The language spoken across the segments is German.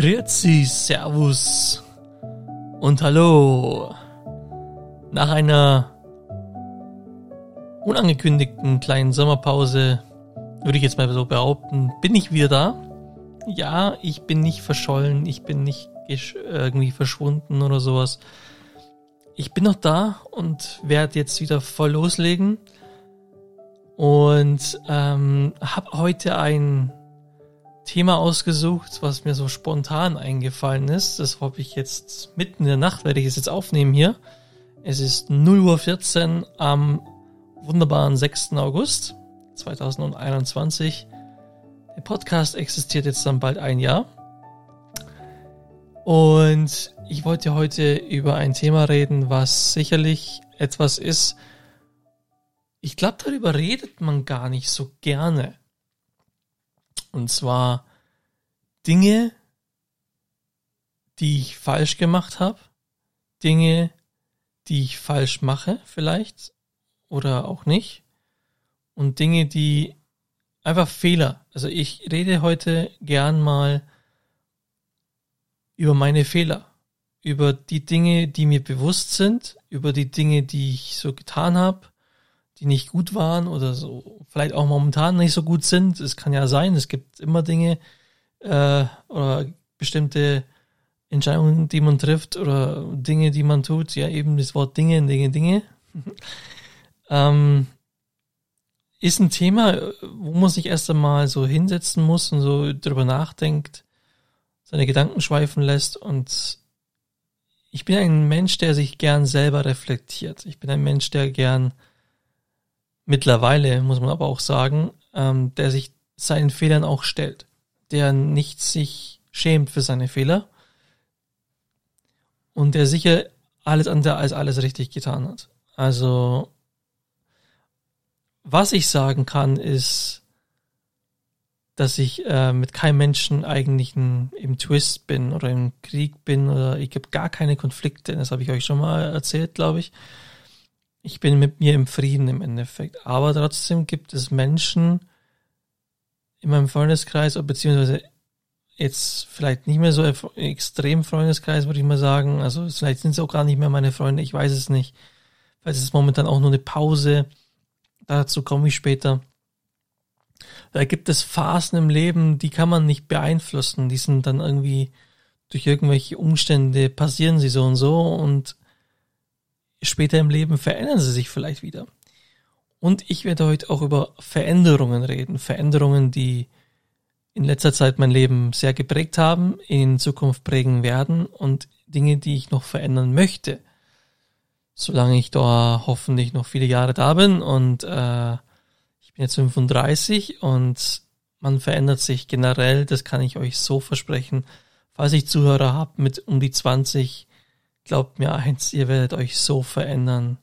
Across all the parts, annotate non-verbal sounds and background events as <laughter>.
Grüezi, Servus und Hallo. Nach einer unangekündigten kleinen Sommerpause, würde ich jetzt mal so behaupten, bin ich wieder da. Ja, ich bin nicht verschollen, ich bin nicht irgendwie verschwunden oder sowas. Ich bin noch da und werde jetzt wieder voll loslegen und ähm, habe heute ein Thema ausgesucht, was mir so spontan eingefallen ist. Das habe ich jetzt mitten in der Nacht, werde ich es jetzt aufnehmen hier. Es ist 0.14 Uhr am wunderbaren 6. August 2021. Der Podcast existiert jetzt dann bald ein Jahr. Und ich wollte heute über ein Thema reden, was sicherlich etwas ist. Ich glaube, darüber redet man gar nicht so gerne. Und zwar Dinge, die ich falsch gemacht habe, Dinge, die ich falsch mache vielleicht oder auch nicht und Dinge, die einfach Fehler. Also ich rede heute gern mal über meine Fehler, über die Dinge, die mir bewusst sind, über die Dinge, die ich so getan habe, die nicht gut waren oder so, vielleicht auch momentan nicht so gut sind. Es kann ja sein, es gibt immer Dinge äh, oder bestimmte Entscheidungen, die man trifft oder Dinge, die man tut. Ja, eben das Wort Dinge, Dinge, Dinge. <laughs> ähm, ist ein Thema, wo man sich erst einmal so hinsetzen muss und so drüber nachdenkt, seine Gedanken schweifen lässt und ich bin ein Mensch, der sich gern selber reflektiert. Ich bin ein Mensch, der gern mittlerweile, muss man aber auch sagen, ähm, der sich seinen Fehlern auch stellt, der nicht sich schämt für seine Fehler und der sicher alles andere als alles richtig getan hat. Also, was ich sagen kann, ist, dass ich äh, mit keinem Menschen eigentlich ein, im Twist bin oder im Krieg bin oder ich habe gar keine Konflikte. Das habe ich euch schon mal erzählt, glaube ich ich bin mit mir im Frieden im Endeffekt. Aber trotzdem gibt es Menschen in meinem Freundeskreis, beziehungsweise jetzt vielleicht nicht mehr so extrem Freundeskreis, würde ich mal sagen. Also vielleicht sind es auch gar nicht mehr meine Freunde, ich weiß es nicht. Vielleicht ist es momentan auch nur eine Pause. Dazu komme ich später. Da gibt es Phasen im Leben, die kann man nicht beeinflussen. Die sind dann irgendwie durch irgendwelche Umstände passieren sie so und so und später im Leben verändern sie sich vielleicht wieder. Und ich werde heute auch über Veränderungen reden. Veränderungen, die in letzter Zeit mein Leben sehr geprägt haben, in Zukunft prägen werden und Dinge, die ich noch verändern möchte. Solange ich da hoffentlich noch viele Jahre da bin und äh, ich bin jetzt 35 und man verändert sich generell, das kann ich euch so versprechen. Falls ich Zuhörer habe mit um die 20, glaubt mir eins, ihr werdet euch so verändern.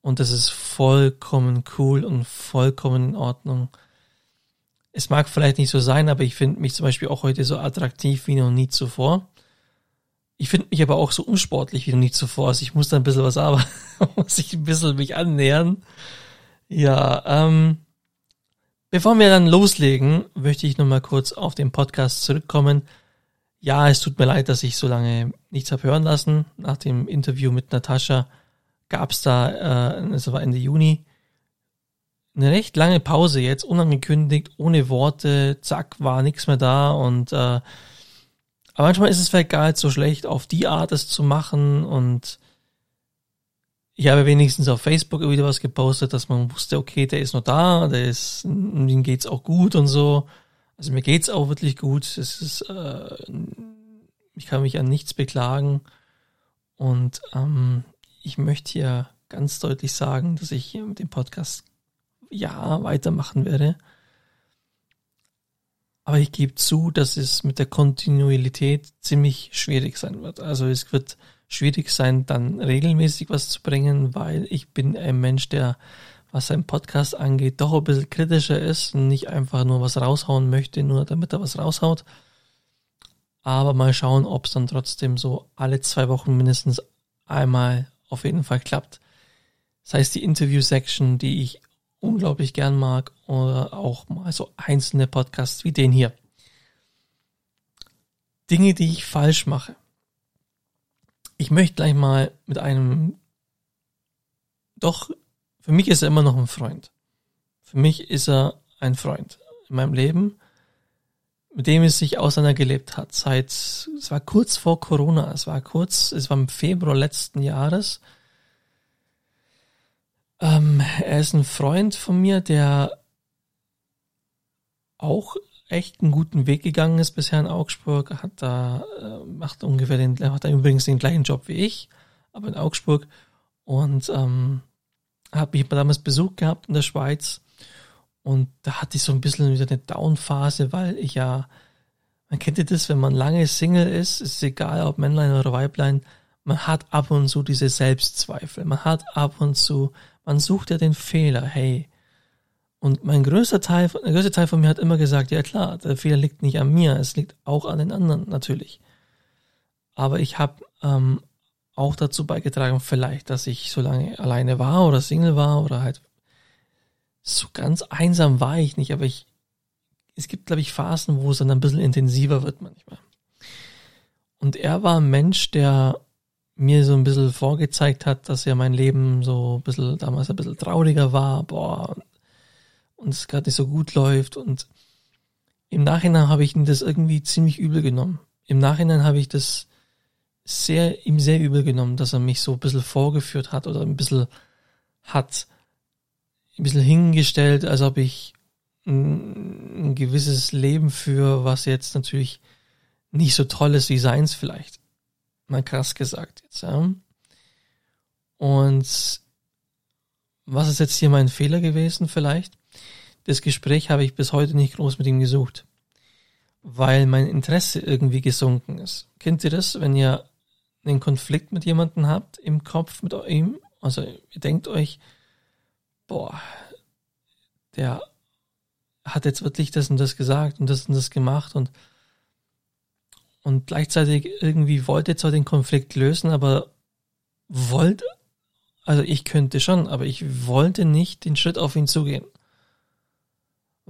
Und das ist vollkommen cool und vollkommen in Ordnung. Es mag vielleicht nicht so sein, aber ich finde mich zum Beispiel auch heute so attraktiv wie noch nie zuvor. Ich finde mich aber auch so unsportlich wie noch nie zuvor. Also ich muss da ein bisschen was aber, <laughs> muss ich ein bisschen mich annähern. Ja, ähm, bevor wir dann loslegen, möchte ich nochmal kurz auf den Podcast zurückkommen. Ja, es tut mir leid, dass ich so lange nichts habe hören lassen. Nach dem Interview mit Natascha gab es da, äh, es war Ende Juni, eine recht lange Pause jetzt, unangekündigt, ohne Worte, zack, war nichts mehr da und äh, aber manchmal ist es vielleicht gar nicht so schlecht, auf die Art es zu machen und ich habe wenigstens auf Facebook wieder was gepostet, dass man wusste, okay, der ist noch da, der ist, ihm geht's auch gut und so. Also mir geht's auch wirklich gut. Es ist, äh, ich kann mich an nichts beklagen. Und ähm, ich möchte hier ganz deutlich sagen, dass ich hier mit dem Podcast ja weitermachen werde. Aber ich gebe zu, dass es mit der Kontinuität ziemlich schwierig sein wird. Also es wird schwierig sein, dann regelmäßig was zu bringen, weil ich bin ein Mensch, der was sein Podcast angeht, doch ein bisschen kritischer ist und nicht einfach nur was raushauen möchte, nur damit er was raushaut. Aber mal schauen, ob es dann trotzdem so alle zwei Wochen mindestens einmal auf jeden Fall klappt. Das heißt, die Interview-Section, die ich unglaublich gern mag, oder auch mal so einzelne Podcasts wie den hier. Dinge, die ich falsch mache. Ich möchte gleich mal mit einem, doch, für mich ist er immer noch ein Freund. Für mich ist er ein Freund in meinem Leben, mit dem es sich auseinandergelebt hat. Seit, es war kurz vor Corona, es war kurz, es war im Februar letzten Jahres. Ähm, er ist ein Freund von mir, der auch echt einen guten Weg gegangen ist bisher in Augsburg, hat da, äh, macht ungefähr den, hat da übrigens den gleichen Job wie ich, aber in Augsburg und ähm, habe mich damals Besuch gehabt in der Schweiz und da hatte ich so ein bisschen wieder eine Down-Phase, weil ich ja, man kennt ja das, wenn man lange Single ist, ist egal ob Männlein oder Weiblein, man hat ab und zu diese Selbstzweifel, man hat ab und zu, man sucht ja den Fehler, hey, und mein größter Teil, der größte Teil von mir hat immer gesagt, ja klar, der Fehler liegt nicht an mir, es liegt auch an den anderen natürlich. Aber ich habe ähm, auch dazu beigetragen, vielleicht, dass ich so lange alleine war oder Single war oder halt so ganz einsam war ich nicht, aber ich, es gibt, glaube ich, Phasen, wo es dann ein bisschen intensiver wird manchmal. Und er war ein Mensch, der mir so ein bisschen vorgezeigt hat, dass ja mein Leben so ein bisschen, damals ein bisschen trauriger war, boah, und es gerade nicht so gut läuft und im Nachhinein habe ich ihm das irgendwie ziemlich übel genommen. Im Nachhinein habe ich das sehr, ihm sehr übel genommen, dass er mich so ein bisschen vorgeführt hat oder ein bisschen hat, ein bisschen hingestellt, als ob ich ein, ein gewisses Leben führe, was jetzt natürlich nicht so toll ist wie seins vielleicht. Mal krass gesagt jetzt, ja. Und was ist jetzt hier mein Fehler gewesen vielleicht? Das Gespräch habe ich bis heute nicht groß mit ihm gesucht, weil mein Interesse irgendwie gesunken ist. Kennt ihr das, wenn ihr einen Konflikt mit jemandem habt im Kopf mit ihm? Also ihr denkt euch, boah, der hat jetzt wirklich das und das gesagt und das und das gemacht und und gleichzeitig irgendwie wollte zwar den Konflikt lösen, aber wollte, also ich könnte schon, aber ich wollte nicht den Schritt auf ihn zugehen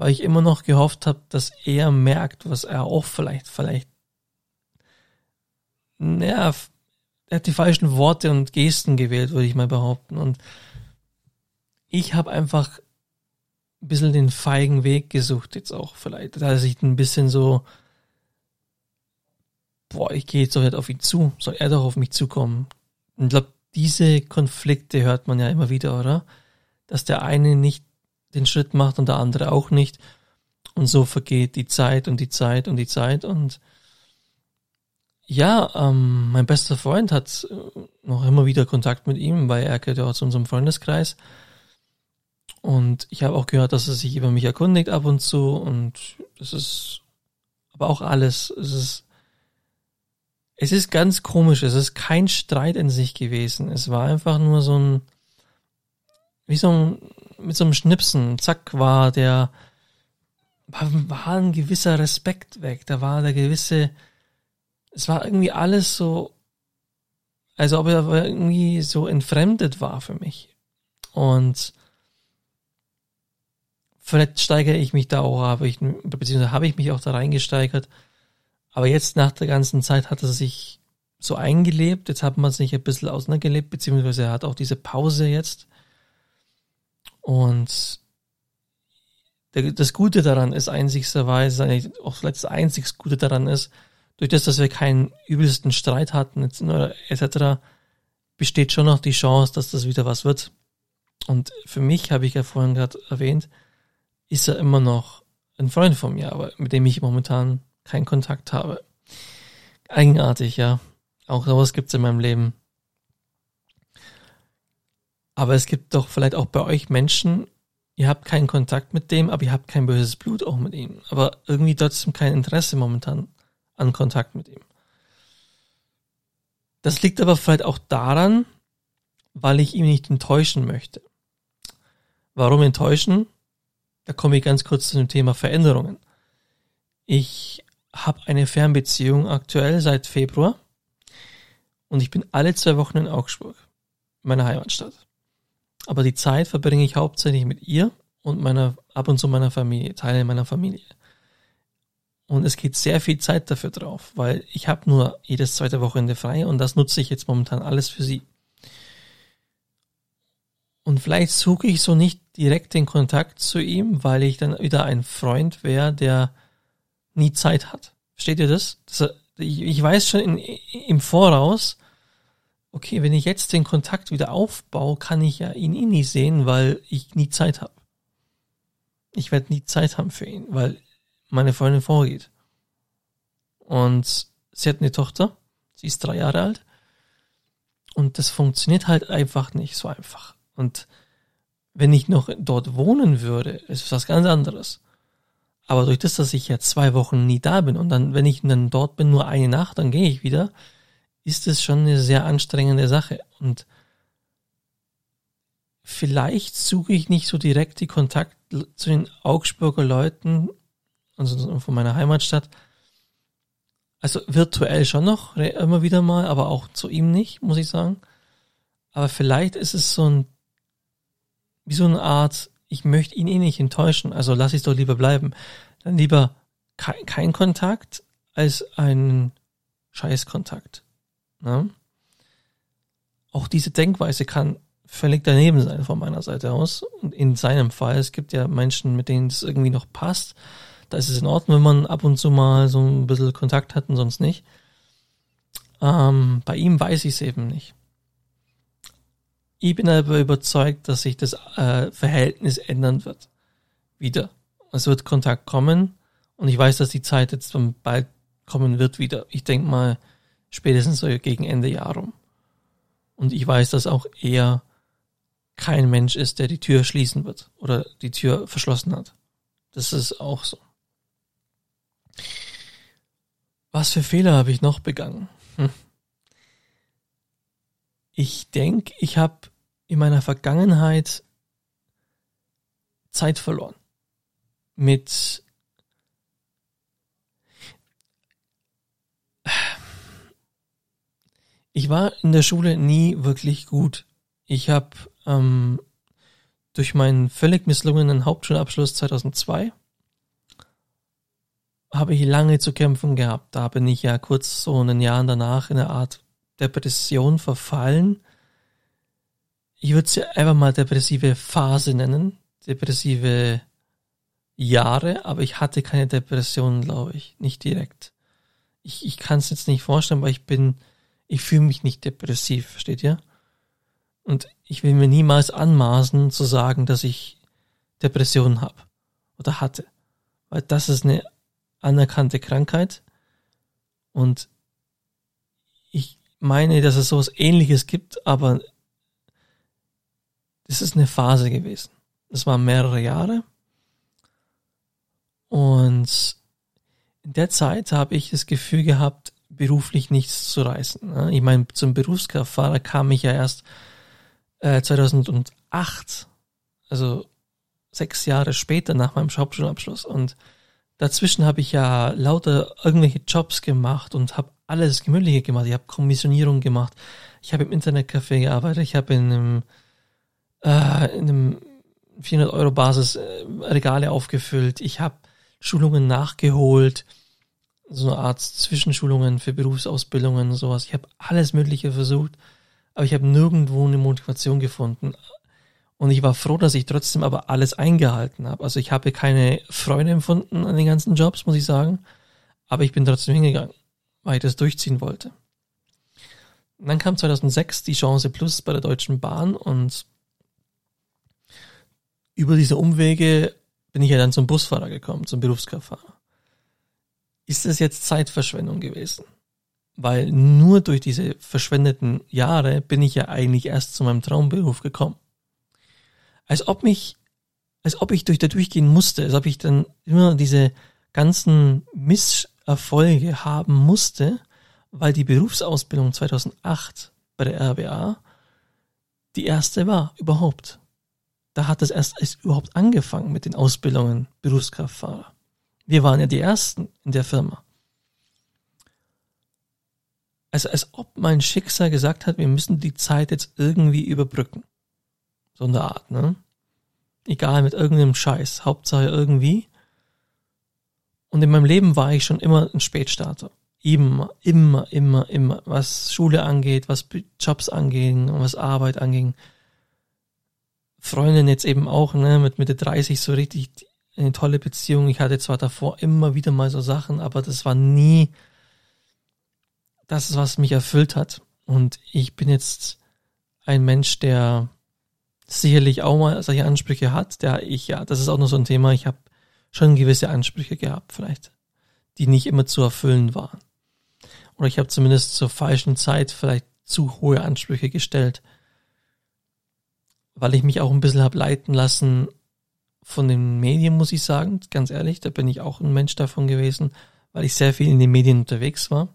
weil ich immer noch gehofft habe, dass er merkt, was er auch vielleicht, vielleicht, naja, er hat die falschen Worte und Gesten gewählt, würde ich mal behaupten. Und ich habe einfach ein bisschen den feigen Weg gesucht, jetzt auch vielleicht, dass ich ein bisschen so, boah, ich gehe jetzt doch nicht auf ihn zu, soll er doch auf mich zukommen. Und ich glaube, diese Konflikte hört man ja immer wieder, oder? Dass der eine nicht den Schritt macht und der andere auch nicht. Und so vergeht die Zeit und die Zeit und die Zeit und ja, ähm, mein bester Freund hat äh, noch immer wieder Kontakt mit ihm, weil er gehört ja auch zu unserem Freundeskreis. Und ich habe auch gehört, dass er sich über mich erkundigt ab und zu und das ist aber auch alles. Es ist, es ist ganz komisch. Es ist kein Streit in sich gewesen. Es war einfach nur so ein, wie so ein mit so einem Schnipsen, zack, war der, war, war ein gewisser Respekt weg. Da war der gewisse, es war irgendwie alles so, also ob er irgendwie so entfremdet war für mich. Und vielleicht steigere ich mich da auch, habe ich, beziehungsweise habe ich mich auch da reingesteigert. Aber jetzt nach der ganzen Zeit hat er sich so eingelebt. Jetzt hat man sich ein bisschen auseinandergelebt, beziehungsweise er hat auch diese Pause jetzt. Und das Gute daran ist einzigsterweise, auch vielleicht das einzig Gute daran ist, durch das, dass wir keinen übelsten Streit hatten, etc., besteht schon noch die Chance, dass das wieder was wird. Und für mich, habe ich ja vorhin gerade erwähnt, ist er immer noch ein Freund von mir, aber mit dem ich momentan keinen Kontakt habe. Eigenartig, ja. Auch sowas gibt's in meinem Leben. Aber es gibt doch vielleicht auch bei euch Menschen, ihr habt keinen Kontakt mit dem, aber ihr habt kein böses Blut auch mit ihm. Aber irgendwie trotzdem kein Interesse momentan an Kontakt mit ihm. Das liegt aber vielleicht auch daran, weil ich ihn nicht enttäuschen möchte. Warum enttäuschen? Da komme ich ganz kurz zu dem Thema Veränderungen. Ich habe eine Fernbeziehung aktuell seit Februar und ich bin alle zwei Wochen in Augsburg, meiner Heimatstadt. Aber die Zeit verbringe ich hauptsächlich mit ihr und meiner, ab und zu meiner Familie, Teile meiner Familie. Und es geht sehr viel Zeit dafür drauf, weil ich habe nur jedes zweite Wochenende frei und das nutze ich jetzt momentan alles für sie. Und vielleicht suche ich so nicht direkt den Kontakt zu ihm, weil ich dann wieder ein Freund wäre, der nie Zeit hat. Versteht ihr das? das ich, ich, weiß schon in, im Voraus, okay, wenn ich jetzt den Kontakt wieder aufbaue, kann ich ja ihn eh nie sehen, weil ich nie Zeit habe. Ich werde nie Zeit haben für ihn, weil meine Freundin vorgeht. Und sie hat eine Tochter, sie ist drei Jahre alt. Und das funktioniert halt einfach nicht so einfach. Und wenn ich noch dort wohnen würde, ist was ganz anderes. Aber durch das, dass ich ja zwei Wochen nie da bin und dann, wenn ich dann dort bin, nur eine Nacht, dann gehe ich wieder, ist es schon eine sehr anstrengende Sache. Und vielleicht suche ich nicht so direkt die Kontakt zu den Augsburger Leuten, also von meiner Heimatstadt. Also virtuell schon noch, immer wieder mal, aber auch zu ihm nicht, muss ich sagen. Aber vielleicht ist es so ein, wie so eine Art, ich möchte ihn eh nicht enttäuschen, also lass ich es doch lieber bleiben. Dann lieber kein, kein Kontakt als ein Scheißkontakt. Ne? Auch diese Denkweise kann völlig daneben sein von meiner Seite aus. Und in seinem Fall, es gibt ja Menschen, mit denen es irgendwie noch passt. Da ist es in Ordnung, wenn man ab und zu mal so ein bisschen Kontakt hat und sonst nicht. Ähm, bei ihm weiß ich es eben nicht. Ich bin aber überzeugt, dass sich das äh, Verhältnis ändern wird. Wieder. Es wird Kontakt kommen und ich weiß, dass die Zeit jetzt bald kommen wird wieder. Ich denke mal spätestens so gegen Ende Jahr rum. Und ich weiß, dass auch er kein Mensch ist, der die Tür schließen wird oder die Tür verschlossen hat. Das ist auch so. Was für Fehler habe ich noch begangen? Hm. Ich denke, ich habe in meiner Vergangenheit Zeit verloren. Mit ich war in der Schule nie wirklich gut. Ich habe ähm, durch meinen völlig misslungenen Hauptschulabschluss 2002 habe ich lange zu kämpfen gehabt. Da bin ich ja kurz so ein Jahr danach in eine Art Depression verfallen. Ich würde sie einfach mal depressive Phase nennen, depressive Jahre, aber ich hatte keine Depression, glaube ich, nicht direkt. Ich, ich kann es jetzt nicht vorstellen, weil ich bin, ich fühle mich nicht depressiv, versteht ihr? Und ich will mir niemals anmaßen zu sagen, dass ich Depressionen habe oder hatte, weil das ist eine anerkannte Krankheit und ich meine, dass es sowas ähnliches gibt, aber es ist eine Phase gewesen. Das waren mehrere Jahre. Und in der Zeit habe ich das Gefühl gehabt, beruflich nichts zu reißen. Ne? Ich meine, zum Berufskraftfahrer kam ich ja erst 2008, äh, also sechs Jahre später nach meinem Hauptschulabschluss. Und dazwischen habe ich ja lauter irgendwelche Jobs gemacht und habe alles Gemütliche gemacht. Ich habe Kommissionierung gemacht. Ich habe im Internetcafé gearbeitet. Ich habe in einem äh, in einem 400 Euro Basis äh, Regale aufgefüllt. Ich habe Schulungen nachgeholt, so eine Art Zwischenschulungen für Berufsausbildungen und sowas. Ich habe alles Mögliche versucht, aber ich habe nirgendwo eine Motivation gefunden. Und ich war froh, dass ich trotzdem aber alles eingehalten habe. Also ich habe keine Freude empfunden an den ganzen Jobs, muss ich sagen. Aber ich bin trotzdem hingegangen, weil ich das durchziehen wollte. Und dann kam 2006 die Chance Plus bei der Deutschen Bahn und über diese Umwege bin ich ja dann zum Busfahrer gekommen, zum Berufskraftfahrer. Ist das jetzt Zeitverschwendung gewesen? Weil nur durch diese verschwendeten Jahre bin ich ja eigentlich erst zu meinem Traumberuf gekommen. Als ob mich, als ob ich durch da durchgehen musste, als ob ich dann immer diese ganzen Misserfolge haben musste, weil die Berufsausbildung 2008 bei der RWA die erste war überhaupt da hat es erst, erst überhaupt angefangen mit den Ausbildungen Berufskraftfahrer. Wir waren ja die Ersten in der Firma. Also als ob mein Schicksal gesagt hat, wir müssen die Zeit jetzt irgendwie überbrücken. So eine Art, ne? Egal, mit irgendeinem Scheiß. Hauptsache irgendwie. Und in meinem Leben war ich schon immer ein Spätstarter. Immer, immer, immer, immer. Was Schule angeht, was Jobs anging, was Arbeit anging. Freundin jetzt eben auch, ne, mit Mitte 30 so richtig eine tolle Beziehung. Ich hatte zwar davor immer wieder mal so Sachen, aber das war nie das, was mich erfüllt hat. Und ich bin jetzt ein Mensch, der sicherlich auch mal solche Ansprüche hat, der ich ja, das ist auch noch so ein Thema, ich habe schon gewisse Ansprüche gehabt, vielleicht, die nicht immer zu erfüllen waren. Oder ich habe zumindest zur falschen Zeit vielleicht zu hohe Ansprüche gestellt, weil ich mich auch ein bisschen habe leiten lassen von den Medien, muss ich sagen, ganz ehrlich, da bin ich auch ein Mensch davon gewesen, weil ich sehr viel in den Medien unterwegs war.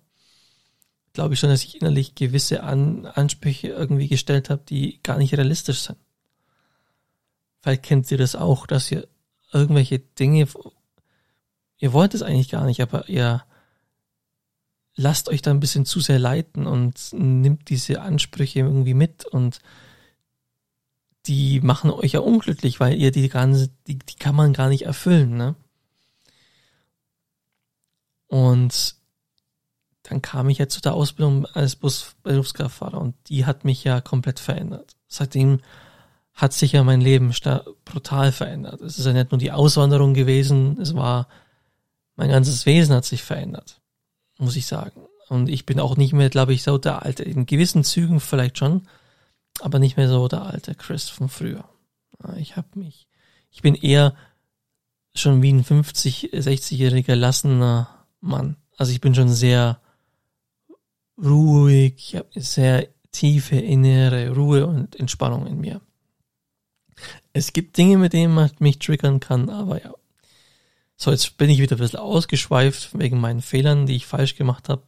Glaube ich schon, dass ich innerlich gewisse An Ansprüche irgendwie gestellt habe, die gar nicht realistisch sind. Vielleicht kennt ihr das auch, dass ihr irgendwelche Dinge, ihr wollt es eigentlich gar nicht, aber ihr lasst euch da ein bisschen zu sehr leiten und nimmt diese Ansprüche irgendwie mit und die machen euch ja unglücklich, weil ihr die ganze, die, die kann man gar nicht erfüllen, ne? Und dann kam ich ja zu der Ausbildung als Bus Berufskraftfahrer und die hat mich ja komplett verändert. Seitdem hat sich ja mein Leben brutal verändert. Es ist ja nicht nur die Auswanderung gewesen, es war, mein ganzes Wesen hat sich verändert, muss ich sagen. Und ich bin auch nicht mehr, glaube ich, so der alte, in gewissen Zügen vielleicht schon, aber nicht mehr so der alte Chris von früher. Ich habe mich, ich bin eher schon wie ein 50, 60-jähriger gelassener Mann. Also ich bin schon sehr ruhig, ich habe sehr tiefe innere Ruhe und Entspannung in mir. Es gibt Dinge, mit denen man mich triggern kann, aber ja. So, jetzt bin ich wieder ein bisschen ausgeschweift wegen meinen Fehlern, die ich falsch gemacht habe.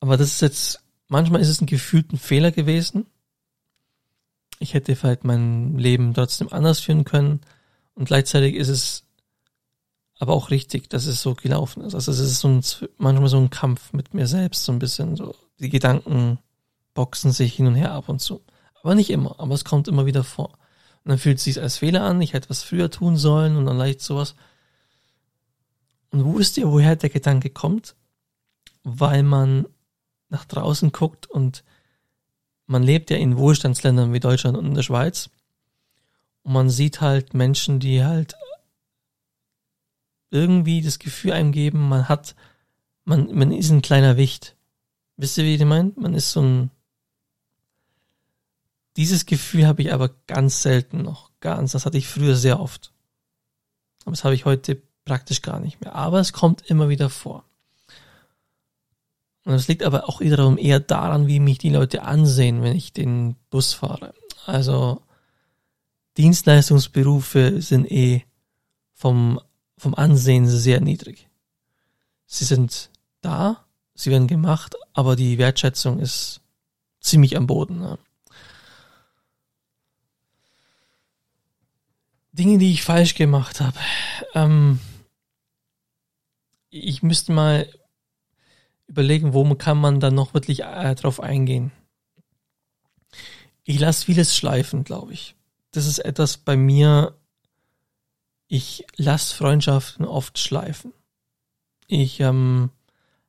Aber das ist jetzt, manchmal ist es ein gefühlten Fehler gewesen. Ich hätte vielleicht mein Leben trotzdem anders führen können. Und gleichzeitig ist es aber auch richtig, dass es so gelaufen ist. Also es ist so ein, manchmal so ein Kampf mit mir selbst, so ein bisschen so. Die Gedanken boxen sich hin und her ab und zu. Aber nicht immer, aber es kommt immer wieder vor. Und dann fühlt es sich als Fehler an, ich hätte was früher tun sollen und dann leicht sowas. Und wo wisst ihr, woher der Gedanke kommt? Weil man nach draußen guckt und man lebt ja in Wohlstandsländern wie Deutschland und in der Schweiz. Und man sieht halt Menschen, die halt irgendwie das Gefühl einem geben, man hat, man, man ist ein kleiner Wicht. Wisst ihr, wie ich meine? Man ist so ein, dieses Gefühl habe ich aber ganz selten noch. Ganz. Das hatte ich früher sehr oft. Aber das habe ich heute praktisch gar nicht mehr. Aber es kommt immer wieder vor. Und das liegt aber auch wiederum eher daran, wie mich die Leute ansehen, wenn ich den Bus fahre. Also Dienstleistungsberufe sind eh vom, vom Ansehen sehr niedrig. Sie sind da, sie werden gemacht, aber die Wertschätzung ist ziemlich am Boden. Ne? Dinge, die ich falsch gemacht habe. Ähm, ich müsste mal überlegen, wo kann man dann noch wirklich äh, drauf eingehen. Ich lasse vieles schleifen, glaube ich. Das ist etwas bei mir, ich lasse Freundschaften oft schleifen. Ich ähm,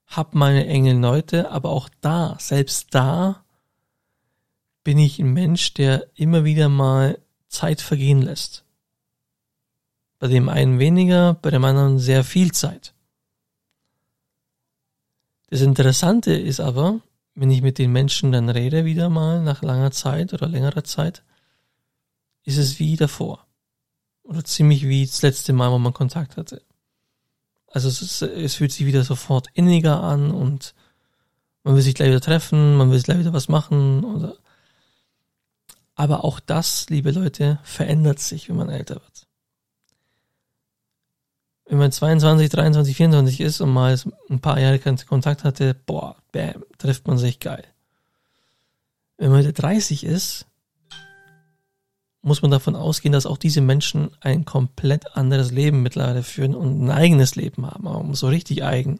habe meine engen Leute, aber auch da, selbst da, bin ich ein Mensch, der immer wieder mal Zeit vergehen lässt. Bei dem einen weniger, bei dem anderen sehr viel Zeit. Das Interessante ist aber, wenn ich mit den Menschen dann rede, wieder mal nach langer Zeit oder längerer Zeit, ist es wie davor. Oder ziemlich wie das letzte Mal, wo man Kontakt hatte. Also es, ist, es fühlt sich wieder sofort inniger an und man will sich gleich wieder treffen, man will gleich wieder was machen oder aber auch das, liebe Leute, verändert sich, wenn man älter wird wenn man 22, 23, 24 ist und mal ein paar Jahre keinen Kontakt hatte, boah, bam, trifft man sich geil. Wenn man 30 ist, muss man davon ausgehen, dass auch diese Menschen ein komplett anderes Leben mittlerweile führen und ein eigenes Leben haben, aber so richtig eigen.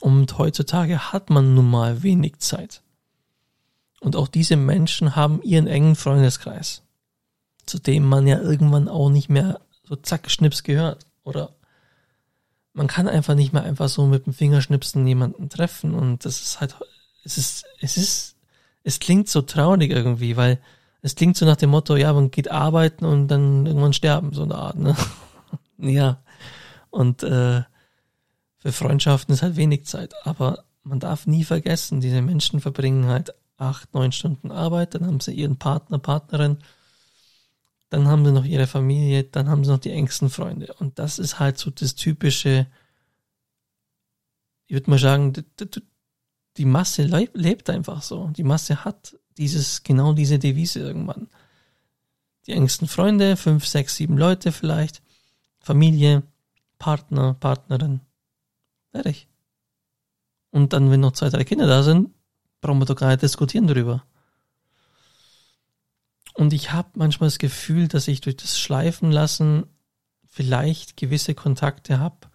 Und heutzutage hat man nun mal wenig Zeit. Und auch diese Menschen haben ihren engen Freundeskreis, zu dem man ja irgendwann auch nicht mehr so zack, schnips gehört Oder man kann einfach nicht mehr einfach so mit dem Fingerschnipsen jemanden treffen und das ist halt, es ist, es ist, es klingt so traurig irgendwie, weil es klingt so nach dem Motto, ja, man geht arbeiten und dann irgendwann sterben, so eine Art, ne? <laughs> ja. Und äh, für Freundschaften ist halt wenig Zeit. Aber man darf nie vergessen, diese Menschen verbringen halt acht, neun Stunden Arbeit, dann haben sie ihren Partner, Partnerin, dann haben sie noch ihre Familie, dann haben sie noch die engsten Freunde. Und das ist halt so das typische, ich würde mal sagen, die Masse lebt einfach so. Die Masse hat dieses, genau diese Devise irgendwann. Die engsten Freunde, fünf, sechs, sieben Leute vielleicht, Familie, Partner, Partnerin. Fertig. Und dann, wenn noch zwei, drei Kinder da sind, brauchen wir doch gar nicht diskutieren darüber. Und ich habe manchmal das Gefühl, dass ich durch das Schleifen lassen vielleicht gewisse Kontakte habe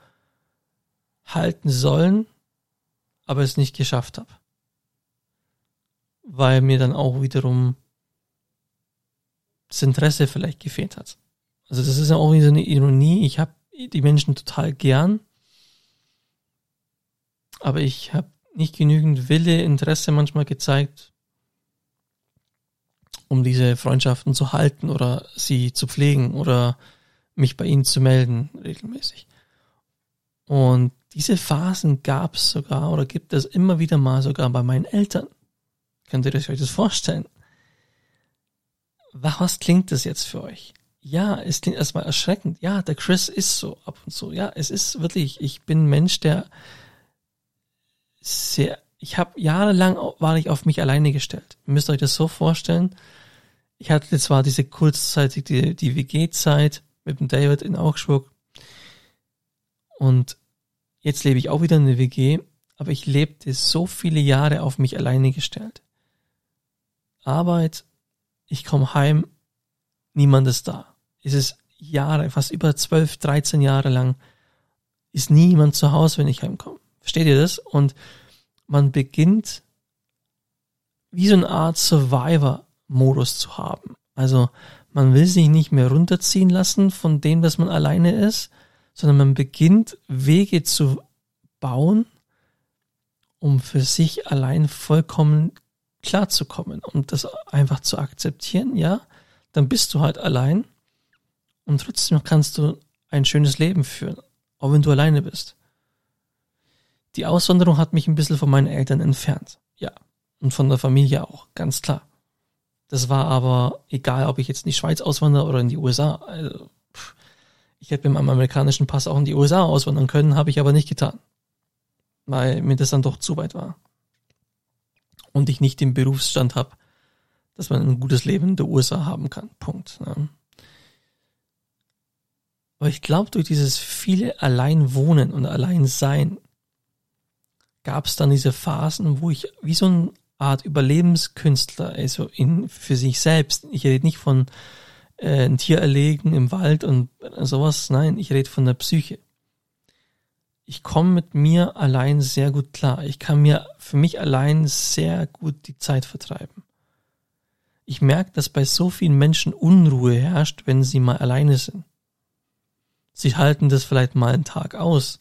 halten sollen, aber es nicht geschafft habe. Weil mir dann auch wiederum das Interesse vielleicht gefehlt hat. Also das ist ja auch so eine Ironie. Ich habe die Menschen total gern, aber ich habe nicht genügend Wille, Interesse manchmal gezeigt, um diese Freundschaften zu halten oder sie zu pflegen oder mich bei ihnen zu melden regelmäßig. Und diese Phasen gab es sogar oder gibt es immer wieder mal sogar bei meinen Eltern. Könnt ihr euch das vorstellen? Was klingt das jetzt für euch? Ja, es klingt erstmal erschreckend. Ja, der Chris ist so ab und zu. Ja, es ist wirklich, ich bin ein Mensch, der sehr, ich habe jahrelang war ich auf mich alleine gestellt. Ihr müsst euch das so vorstellen. Ich hatte zwar diese kurzzeitig die, die WG-Zeit mit dem David in Augsburg und jetzt lebe ich auch wieder in der WG, aber ich lebte so viele Jahre auf mich alleine gestellt. Arbeit, ich komme heim, niemand ist da. Es ist Jahre, fast über 12, 13 Jahre lang, ist niemand zu Hause, wenn ich heimkomme. Versteht ihr das? Und man beginnt wie so eine Art Survivor-Modus zu haben. Also man will sich nicht mehr runterziehen lassen von dem, dass man alleine ist, sondern man beginnt Wege zu bauen, um für sich allein vollkommen klarzukommen und das einfach zu akzeptieren, ja, dann bist du halt allein und trotzdem kannst du ein schönes Leben führen, auch wenn du alleine bist. Die Auswanderung hat mich ein bisschen von meinen Eltern entfernt. Ja. Und von der Familie auch, ganz klar. Das war aber egal, ob ich jetzt in die Schweiz auswandere oder in die USA. Also, ich hätte mit meinem amerikanischen Pass auch in die USA auswandern können, habe ich aber nicht getan. Weil mir das dann doch zu weit war. Und ich nicht den Berufsstand habe, dass man ein gutes Leben in der USA haben kann. Punkt. Ja. Aber ich glaube, durch dieses viele Alleinwohnen und Alleinsein gab es dann diese Phasen, wo ich wie so eine Art Überlebenskünstler, also in, für sich selbst, ich rede nicht von äh, ein Tier erlegen im Wald und sowas, nein, ich rede von der Psyche. Ich komme mit mir allein sehr gut klar. Ich kann mir für mich allein sehr gut die Zeit vertreiben. Ich merke, dass bei so vielen Menschen Unruhe herrscht, wenn sie mal alleine sind. Sie halten das vielleicht mal einen Tag aus,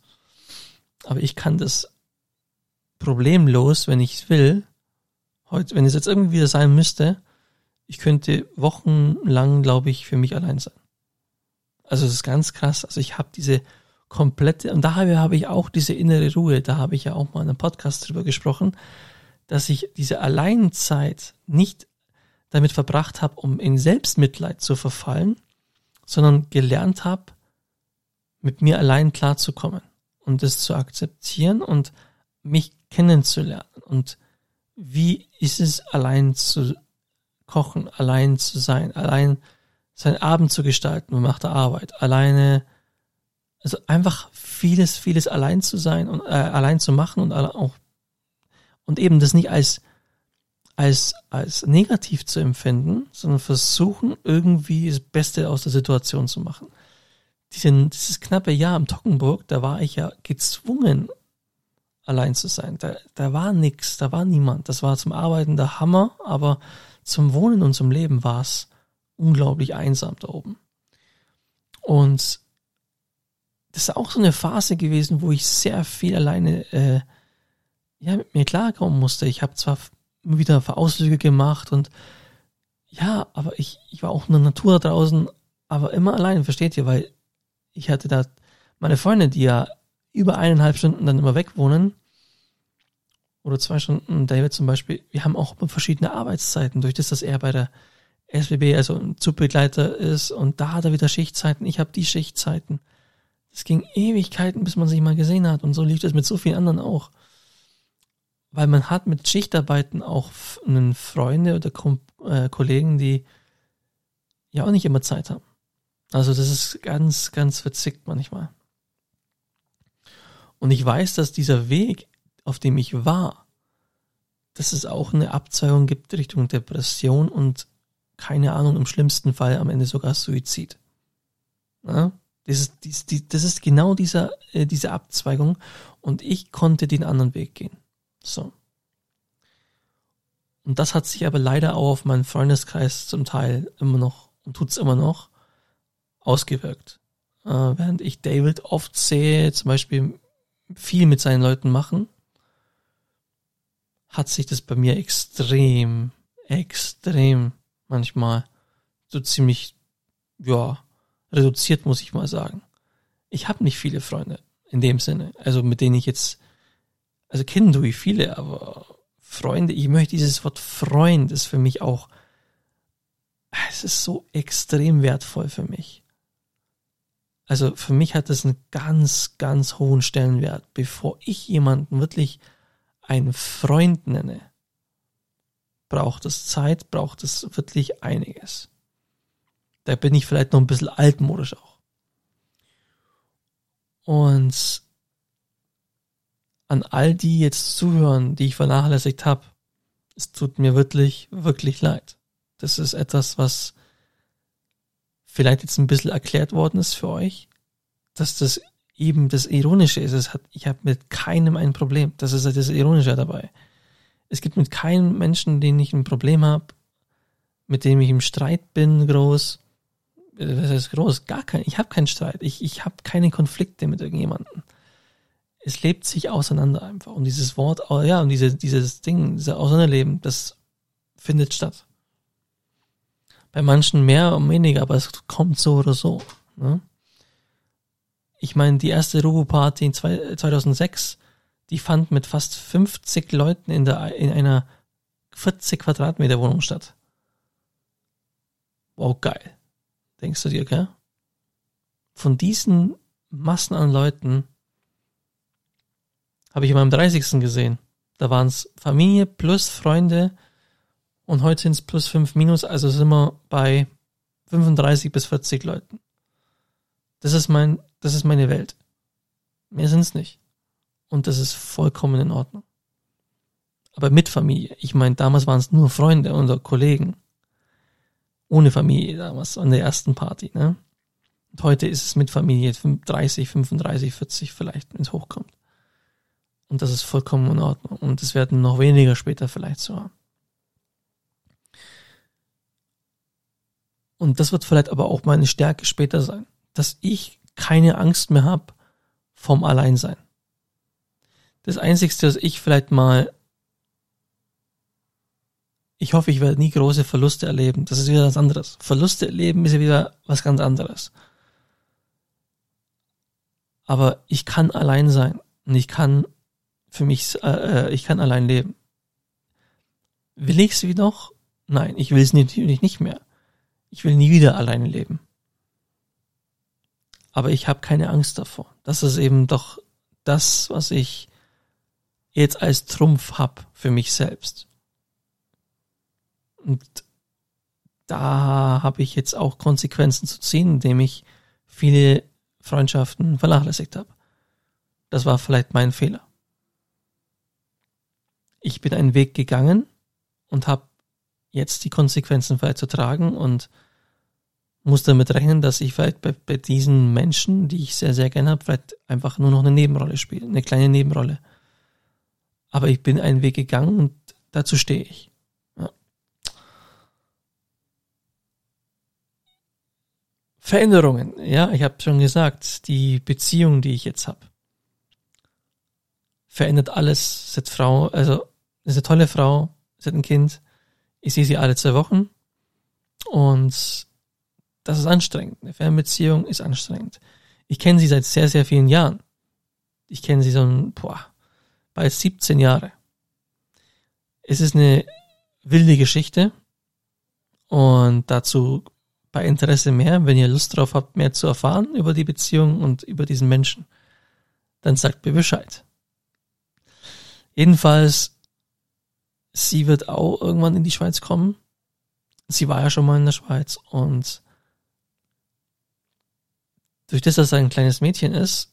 aber ich kann das problemlos, wenn ich will, heute, wenn es jetzt irgendwie wieder sein müsste, ich könnte wochenlang, glaube ich, für mich allein sein. Also es ist ganz krass. Also ich habe diese komplette, und daher habe ich auch diese innere Ruhe, da habe ich ja auch mal in einem Podcast drüber gesprochen, dass ich diese Alleinzeit nicht damit verbracht habe, um in Selbstmitleid zu verfallen, sondern gelernt habe, mit mir allein klarzukommen und es zu akzeptieren und mich kennenzulernen und wie ist es allein zu kochen, allein zu sein, allein seinen Abend zu gestalten und macht der Arbeit, alleine, also einfach vieles, vieles allein zu sein und äh, allein zu machen und auch und eben das nicht als als als negativ zu empfinden, sondern versuchen irgendwie das Beste aus der Situation zu machen. Diesen, dieses knappe Jahr am Tockenburg, da war ich ja gezwungen, allein zu sein. Da, da war nix, da war niemand. Das war zum Arbeiten der Hammer, aber zum Wohnen und zum Leben war es unglaublich einsam da oben. Und das ist auch so eine Phase gewesen, wo ich sehr viel alleine äh, ja, mit mir klarkommen musste. Ich habe zwar wieder Ausflüge gemacht und ja, aber ich, ich war auch in der Natur draußen, aber immer alleine, versteht ihr? Weil ich hatte da meine Freunde, die ja über eineinhalb Stunden dann immer weg wohnen, oder zwei Stunden, David zum Beispiel, wir haben auch verschiedene Arbeitszeiten, durch das, dass er bei der SWB, also ein Zugbegleiter ist und da hat er wieder Schichtzeiten, ich habe die Schichtzeiten. Es ging Ewigkeiten, bis man sich mal gesehen hat und so lief das mit so vielen anderen auch. Weil man hat mit Schichtarbeiten auch einen Freunde oder Kom äh, Kollegen, die ja auch nicht immer Zeit haben. Also das ist ganz, ganz verzickt manchmal. Und ich weiß, dass dieser Weg, auf dem ich war, dass es auch eine Abzweigung gibt Richtung Depression und keine Ahnung, im schlimmsten Fall am Ende sogar Suizid. Ja? Das, ist, das ist genau dieser, äh, diese Abzweigung und ich konnte den anderen Weg gehen. So. Und das hat sich aber leider auch auf meinen Freundeskreis zum Teil immer noch und tut's immer noch ausgewirkt. Äh, während ich David oft sehe, zum Beispiel viel mit seinen Leuten machen, hat sich das bei mir extrem, extrem manchmal so ziemlich, ja, reduziert, muss ich mal sagen. Ich habe nicht viele Freunde in dem Sinne, also mit denen ich jetzt, also kennen tue ich viele, aber Freunde, ich möchte dieses Wort Freund ist für mich auch, es ist so extrem wertvoll für mich. Also für mich hat es einen ganz, ganz hohen Stellenwert, bevor ich jemanden wirklich einen Freund nenne. Braucht es Zeit, braucht es wirklich einiges. Da bin ich vielleicht noch ein bisschen altmodisch auch. Und an all die jetzt zuhören, die ich vernachlässigt habe, es tut mir wirklich, wirklich leid. Das ist etwas, was vielleicht jetzt ein bisschen erklärt worden ist für euch, dass das eben das Ironische ist. Es hat, ich habe mit keinem ein Problem. Das ist das Ironische dabei. Es gibt mit keinem Menschen, den ich ein Problem habe, mit dem ich im Streit bin, groß. Was heißt groß? Gar kein. Ich habe keinen Streit. Ich, ich habe keine Konflikte mit irgendjemandem es lebt sich auseinander einfach. Und dieses Wort, ja, und diese, dieses Ding, dieser Auseinanderleben, das findet statt. Bei manchen mehr und weniger, aber es kommt so oder so. Ne? Ich meine, die erste Robo-Party in 2006, die fand mit fast 50 Leuten in, der, in einer 40 Quadratmeter Wohnung statt. Wow, geil. Denkst du dir, gell? Von diesen Massen an Leuten habe ich in meinem 30. gesehen. Da waren es Familie plus Freunde und heute sind es plus 5 minus, also sind wir bei 35 bis 40 Leuten. Das ist mein, das ist meine Welt. Mehr sind es nicht. Und das ist vollkommen in Ordnung. Aber mit Familie. Ich meine, damals waren es nur Freunde und Kollegen. Ohne Familie damals an der ersten Party, ne? Und heute ist es mit Familie 30, 35, 40 vielleicht, wenn es hochkommt. Und das ist vollkommen in Ordnung. Und es werden noch weniger später vielleicht so haben. Und das wird vielleicht aber auch meine Stärke später sein, dass ich keine Angst mehr habe vom Alleinsein. Das Einzige, was ich vielleicht mal, ich hoffe, ich werde nie große Verluste erleben. Das ist wieder was anderes. Verluste erleben ist ja wieder was ganz anderes. Aber ich kann allein sein und ich kann für mich, äh, äh, ich kann allein leben. Will ich es wie noch? Nein, ich will es natürlich nicht mehr. Ich will nie wieder alleine leben. Aber ich habe keine Angst davor. Das ist eben doch das, was ich jetzt als Trumpf hab für mich selbst. Und da habe ich jetzt auch Konsequenzen zu ziehen, indem ich viele Freundschaften vernachlässigt habe. Das war vielleicht mein Fehler ich bin einen Weg gegangen und habe jetzt die Konsequenzen vielleicht zu tragen und muss damit rechnen, dass ich vielleicht bei, bei diesen Menschen, die ich sehr, sehr gerne habe, vielleicht einfach nur noch eine Nebenrolle spiele, eine kleine Nebenrolle. Aber ich bin einen Weg gegangen und dazu stehe ich. Ja. Veränderungen. Ja, ich habe schon gesagt, die Beziehung, die ich jetzt habe, verändert alles. Hat Frau, also ist eine tolle Frau, hat ein Kind. Ich sehe sie alle zwei Wochen und das ist anstrengend. Eine Fernbeziehung ist anstrengend. Ich kenne sie seit sehr, sehr vielen Jahren. Ich kenne sie so ein, boah, bald 17 Jahre. Es ist eine wilde Geschichte und dazu bei Interesse mehr, wenn ihr Lust drauf habt, mehr zu erfahren über die Beziehung und über diesen Menschen, dann sagt mir Bescheid. Jedenfalls, sie wird auch irgendwann in die Schweiz kommen. Sie war ja schon mal in der Schweiz und durch das, dass er ein kleines Mädchen ist,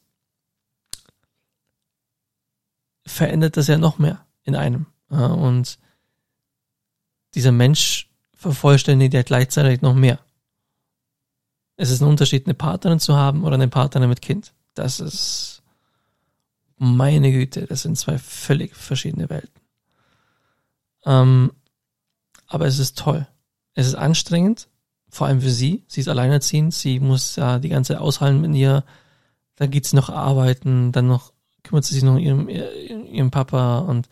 verändert das ja noch mehr in einem. Und dieser Mensch vervollständigt ja gleichzeitig noch mehr. Es ist ein Unterschied, eine Partnerin zu haben oder eine Partnerin mit Kind. Das ist meine Güte, das sind zwei völlig verschiedene Welten. Ähm, aber es ist toll. Es ist anstrengend, vor allem für sie. Sie ist alleinerziehend, sie muss ja die ganze Zeit aushalten mit ihr. Dann geht sie noch arbeiten, dann noch kümmert sie sich noch um ihrem, ihrem Papa und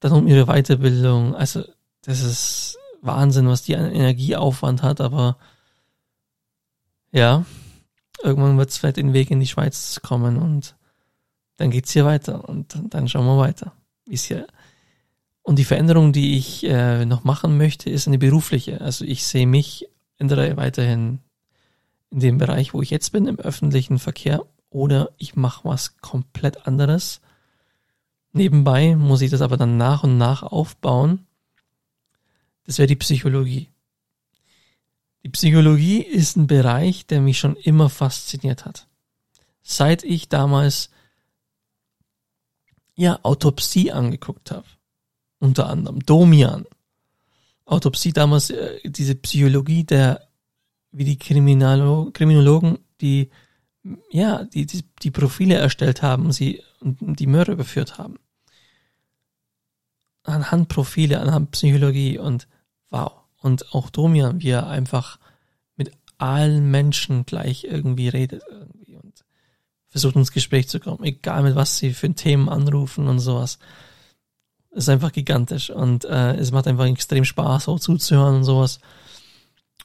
dann um ihre Weiterbildung. Also, das ist Wahnsinn, was die an Energieaufwand hat, aber ja, irgendwann wird es vielleicht den Weg in die Schweiz kommen und dann geht's hier weiter und dann schauen wir weiter, wie es hier und die Veränderung, die ich äh, noch machen möchte, ist eine berufliche. Also ich sehe mich entweder weiterhin in dem Bereich, wo ich jetzt bin, im öffentlichen Verkehr, oder ich mache was komplett anderes. Nebenbei muss ich das aber dann nach und nach aufbauen. Das wäre die Psychologie. Die Psychologie ist ein Bereich, der mich schon immer fasziniert hat. Seit ich damals ja Autopsie angeguckt habe unter anderem Domian. Autopsie damals, äh, diese Psychologie der, wie die Kriminalo Kriminologen, die, ja, die, die, die Profile erstellt haben, sie die Mörder überführt haben. Anhand Profile, anhand Psychologie und wow. Und auch Domian, wie er einfach mit allen Menschen gleich irgendwie redet irgendwie und versucht ins Gespräch zu kommen, egal mit was sie für Themen anrufen und sowas ist einfach gigantisch und äh, es macht einfach extrem Spaß, auch zuzuhören und sowas.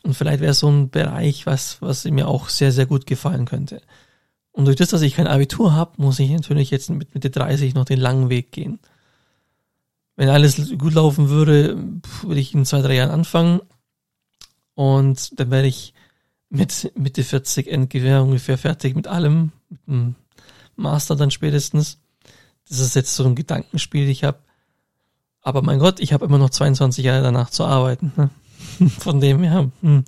Und vielleicht wäre so ein Bereich, was, was mir auch sehr, sehr gut gefallen könnte. Und durch das, dass ich kein Abitur habe, muss ich natürlich jetzt mit Mitte 30 noch den langen Weg gehen. Wenn alles gut laufen würde, würde ich in zwei, drei Jahren anfangen. Und dann werde ich mit Mitte 40 ungefähr, ungefähr fertig mit allem, mit dem Master dann spätestens. Das ist jetzt so ein Gedankenspiel, das ich habe. Aber mein Gott, ich habe immer noch 22 Jahre danach zu arbeiten. Ne? <laughs> Von dem her hm,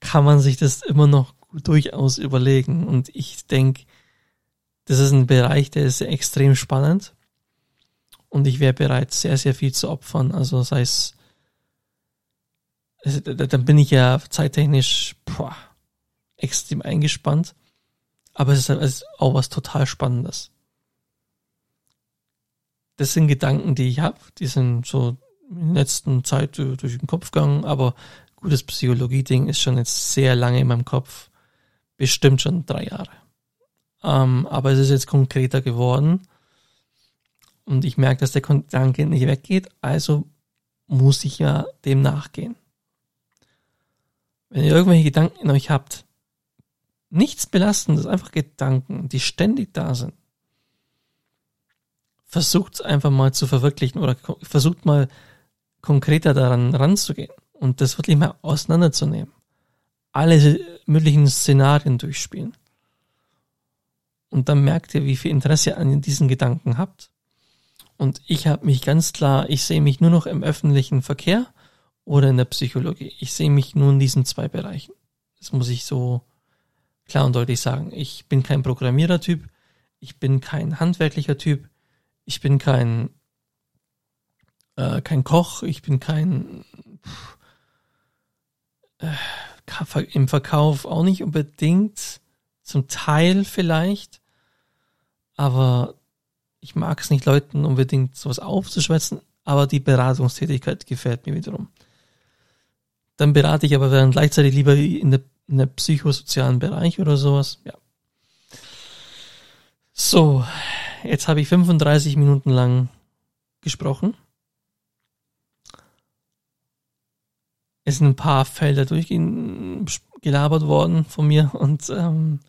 kann man sich das immer noch durchaus überlegen. Und ich denke, das ist ein Bereich, der ist extrem spannend. Und ich wäre bereit, sehr, sehr viel zu opfern. Also sei es, dann bin ich ja zeittechnisch boah, extrem eingespannt. Aber es ist auch was total Spannendes das sind Gedanken, die ich habe, die sind so in der letzten Zeit durch den Kopf gegangen, aber gutes Psychologie-Ding ist schon jetzt sehr lange in meinem Kopf, bestimmt schon drei Jahre. Ähm, aber es ist jetzt konkreter geworden. Und ich merke, dass der Gedanke nicht weggeht, also muss ich ja dem nachgehen. Wenn ihr irgendwelche Gedanken in euch habt, nichts belastendes, einfach Gedanken, die ständig da sind, versucht es einfach mal zu verwirklichen oder versucht mal konkreter daran ranzugehen und das wirklich mal auseinanderzunehmen. Alle möglichen Szenarien durchspielen. Und dann merkt ihr, wie viel Interesse ihr an diesen Gedanken habt. Und ich habe mich ganz klar, ich sehe mich nur noch im öffentlichen Verkehr oder in der Psychologie. Ich sehe mich nur in diesen zwei Bereichen. Das muss ich so klar und deutlich sagen. Ich bin kein Programmierer-Typ, ich bin kein handwerklicher Typ, ich bin kein, äh, kein Koch, ich bin kein äh, im Verkauf auch nicht unbedingt, zum Teil vielleicht, aber ich mag es nicht, Leuten unbedingt sowas aufzuschwätzen, aber die Beratungstätigkeit gefällt mir wiederum. Dann berate ich aber dann gleichzeitig lieber in der, in der psychosozialen Bereich oder sowas. Ja. So, jetzt habe ich 35 Minuten lang gesprochen. Es sind ein paar Felder durchgelabert worden von mir und ähm,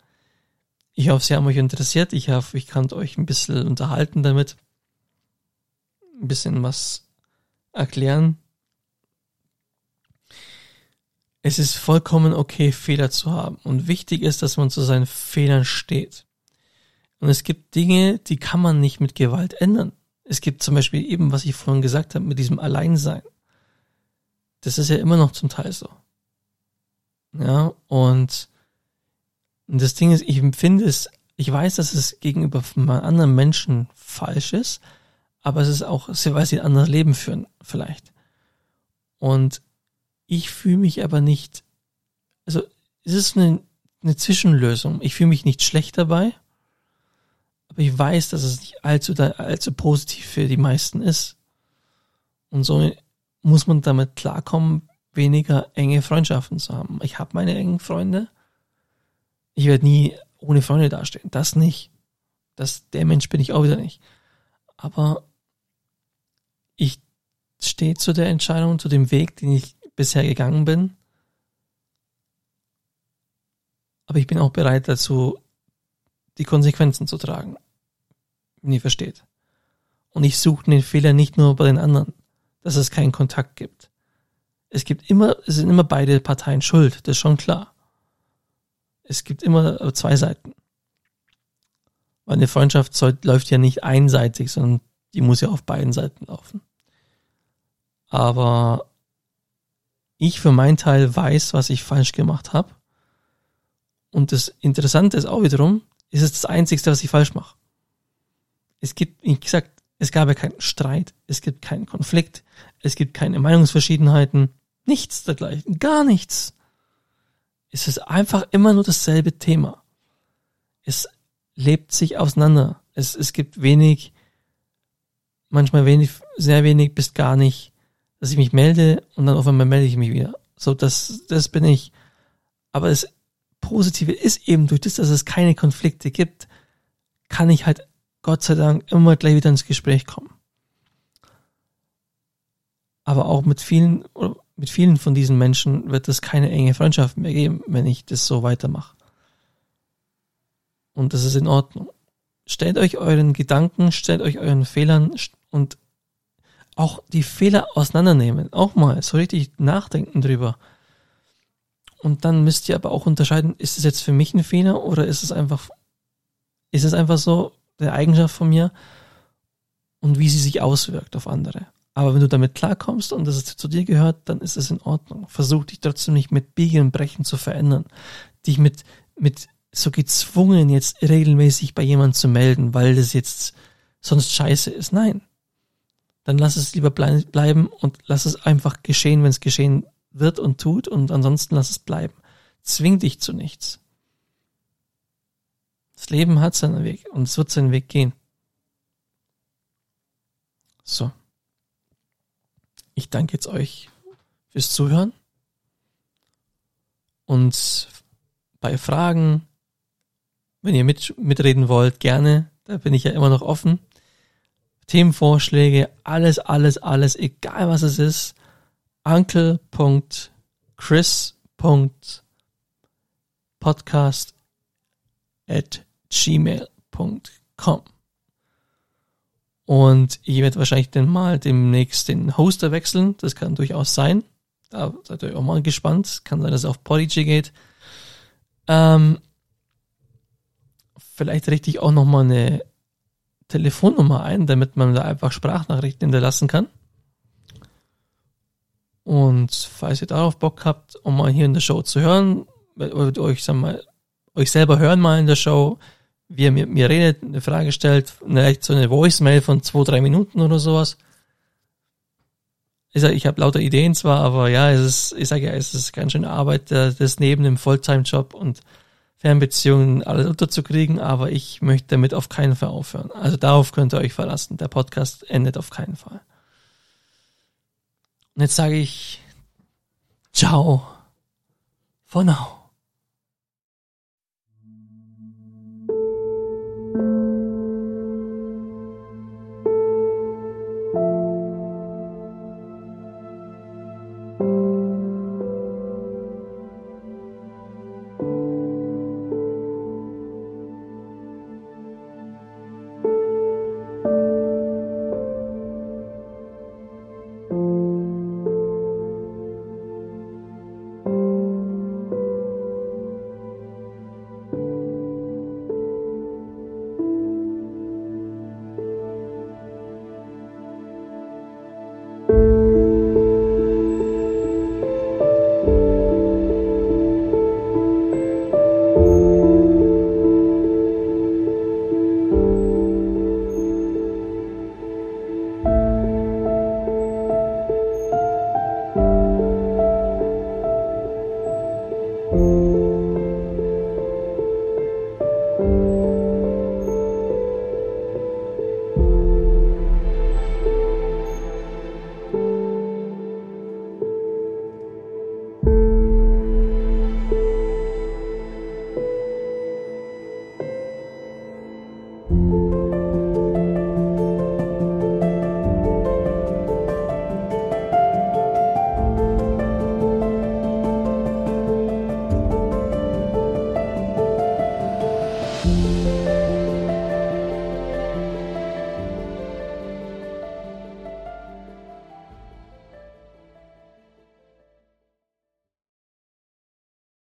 ich hoffe, Sie haben euch interessiert. Ich hoffe, ich kann euch ein bisschen unterhalten damit. Ein bisschen was erklären. Es ist vollkommen okay, Fehler zu haben. Und wichtig ist, dass man zu seinen Fehlern steht. Und es gibt Dinge, die kann man nicht mit Gewalt ändern. Es gibt zum Beispiel eben, was ich vorhin gesagt habe, mit diesem Alleinsein. Das ist ja immer noch zum Teil so. Ja, und das Ding ist, ich empfinde es, ich weiß, dass es gegenüber anderen Menschen falsch ist, aber es ist auch, weil sie ein anderes Leben führen, vielleicht. Und ich fühle mich aber nicht, also es ist eine, eine Zwischenlösung. Ich fühle mich nicht schlecht dabei, aber ich weiß, dass es nicht allzu, allzu positiv für die meisten ist. Und so muss man damit klarkommen, weniger enge Freundschaften zu haben. Ich habe meine engen Freunde, ich werde nie ohne Freunde dastehen. Das nicht. Das, der Mensch bin ich auch wieder nicht. Aber ich stehe zu der Entscheidung, zu dem Weg, den ich bisher gegangen bin. Aber ich bin auch bereit dazu, die Konsequenzen zu tragen. Wenn ihr versteht. Und ich suche den Fehler nicht nur bei den anderen, dass es keinen Kontakt gibt. Es gibt immer, es sind immer beide Parteien schuld, das ist schon klar es gibt immer zwei Seiten. Weil eine Freundschaft soll, läuft ja nicht einseitig, sondern die muss ja auf beiden Seiten laufen. Aber ich für meinen Teil weiß, was ich falsch gemacht habe. Und das Interessante ist auch wiederum, ist es das Einzigste, was ich falsch mache. Es gibt, wie gesagt, es gab ja keinen Streit, es gibt keinen Konflikt, es gibt keine Meinungsverschiedenheiten, nichts dergleichen, gar nichts ist es einfach immer nur dasselbe Thema. Es lebt sich auseinander. Es, es gibt wenig, manchmal wenig, sehr wenig bis gar nicht, dass ich mich melde und dann auf einmal melde ich mich wieder. So, das, das bin ich. Aber das Positive ist eben durch das, dass es keine Konflikte gibt, kann ich halt Gott sei Dank immer gleich wieder ins Gespräch kommen. Aber auch mit vielen, mit vielen von diesen Menschen wird es keine enge Freundschaft mehr geben, wenn ich das so weitermache. Und das ist in Ordnung. Stellt euch euren Gedanken, stellt euch euren Fehlern und auch die Fehler auseinandernehmen. Auch mal so richtig nachdenken drüber. Und dann müsst ihr aber auch unterscheiden, ist es jetzt für mich ein Fehler oder ist es einfach, ist es einfach so der Eigenschaft von mir und wie sie sich auswirkt auf andere. Aber wenn du damit klarkommst und das zu dir gehört, dann ist es in Ordnung. Versuch dich trotzdem nicht mit Biegen und Brechen zu verändern. Dich mit, mit so gezwungen jetzt regelmäßig bei jemandem zu melden, weil das jetzt sonst scheiße ist. Nein. Dann lass es lieber bleiben und lass es einfach geschehen, wenn es geschehen wird und tut und ansonsten lass es bleiben. Zwing dich zu nichts. Das Leben hat seinen Weg und es wird seinen Weg gehen. So. Ich danke jetzt euch fürs Zuhören. Und bei Fragen, wenn ihr mit, mitreden wollt, gerne. Da bin ich ja immer noch offen. Themenvorschläge, alles, alles, alles, egal was es ist. uncle.chris.podcast at gmail.com. Und ich werde wahrscheinlich dann mal demnächst den Hoster wechseln. Das kann durchaus sein. Da seid ihr auch mal gespannt. Kann sein, dass es auf Podigy geht. Ähm, vielleicht richte ich auch noch mal eine Telefonnummer ein, damit man da einfach Sprachnachrichten hinterlassen kann. Und falls ihr darauf Bock habt, um mal hier in der Show zu hören, oder euch, sagen mal, euch selber hören mal in der Show, wie er mit mir redet, eine Frage stellt, vielleicht so eine Voicemail von zwei, drei Minuten oder sowas. Ich sage, ich habe lauter Ideen zwar, aber ja, es ist, ich sage ja, es ist ganz schön Arbeit, das neben dem Volltime-Job und Fernbeziehungen alles unterzukriegen, aber ich möchte damit auf keinen Fall aufhören. Also darauf könnt ihr euch verlassen. Der Podcast endet auf keinen Fall. Und jetzt sage ich, ciao for now.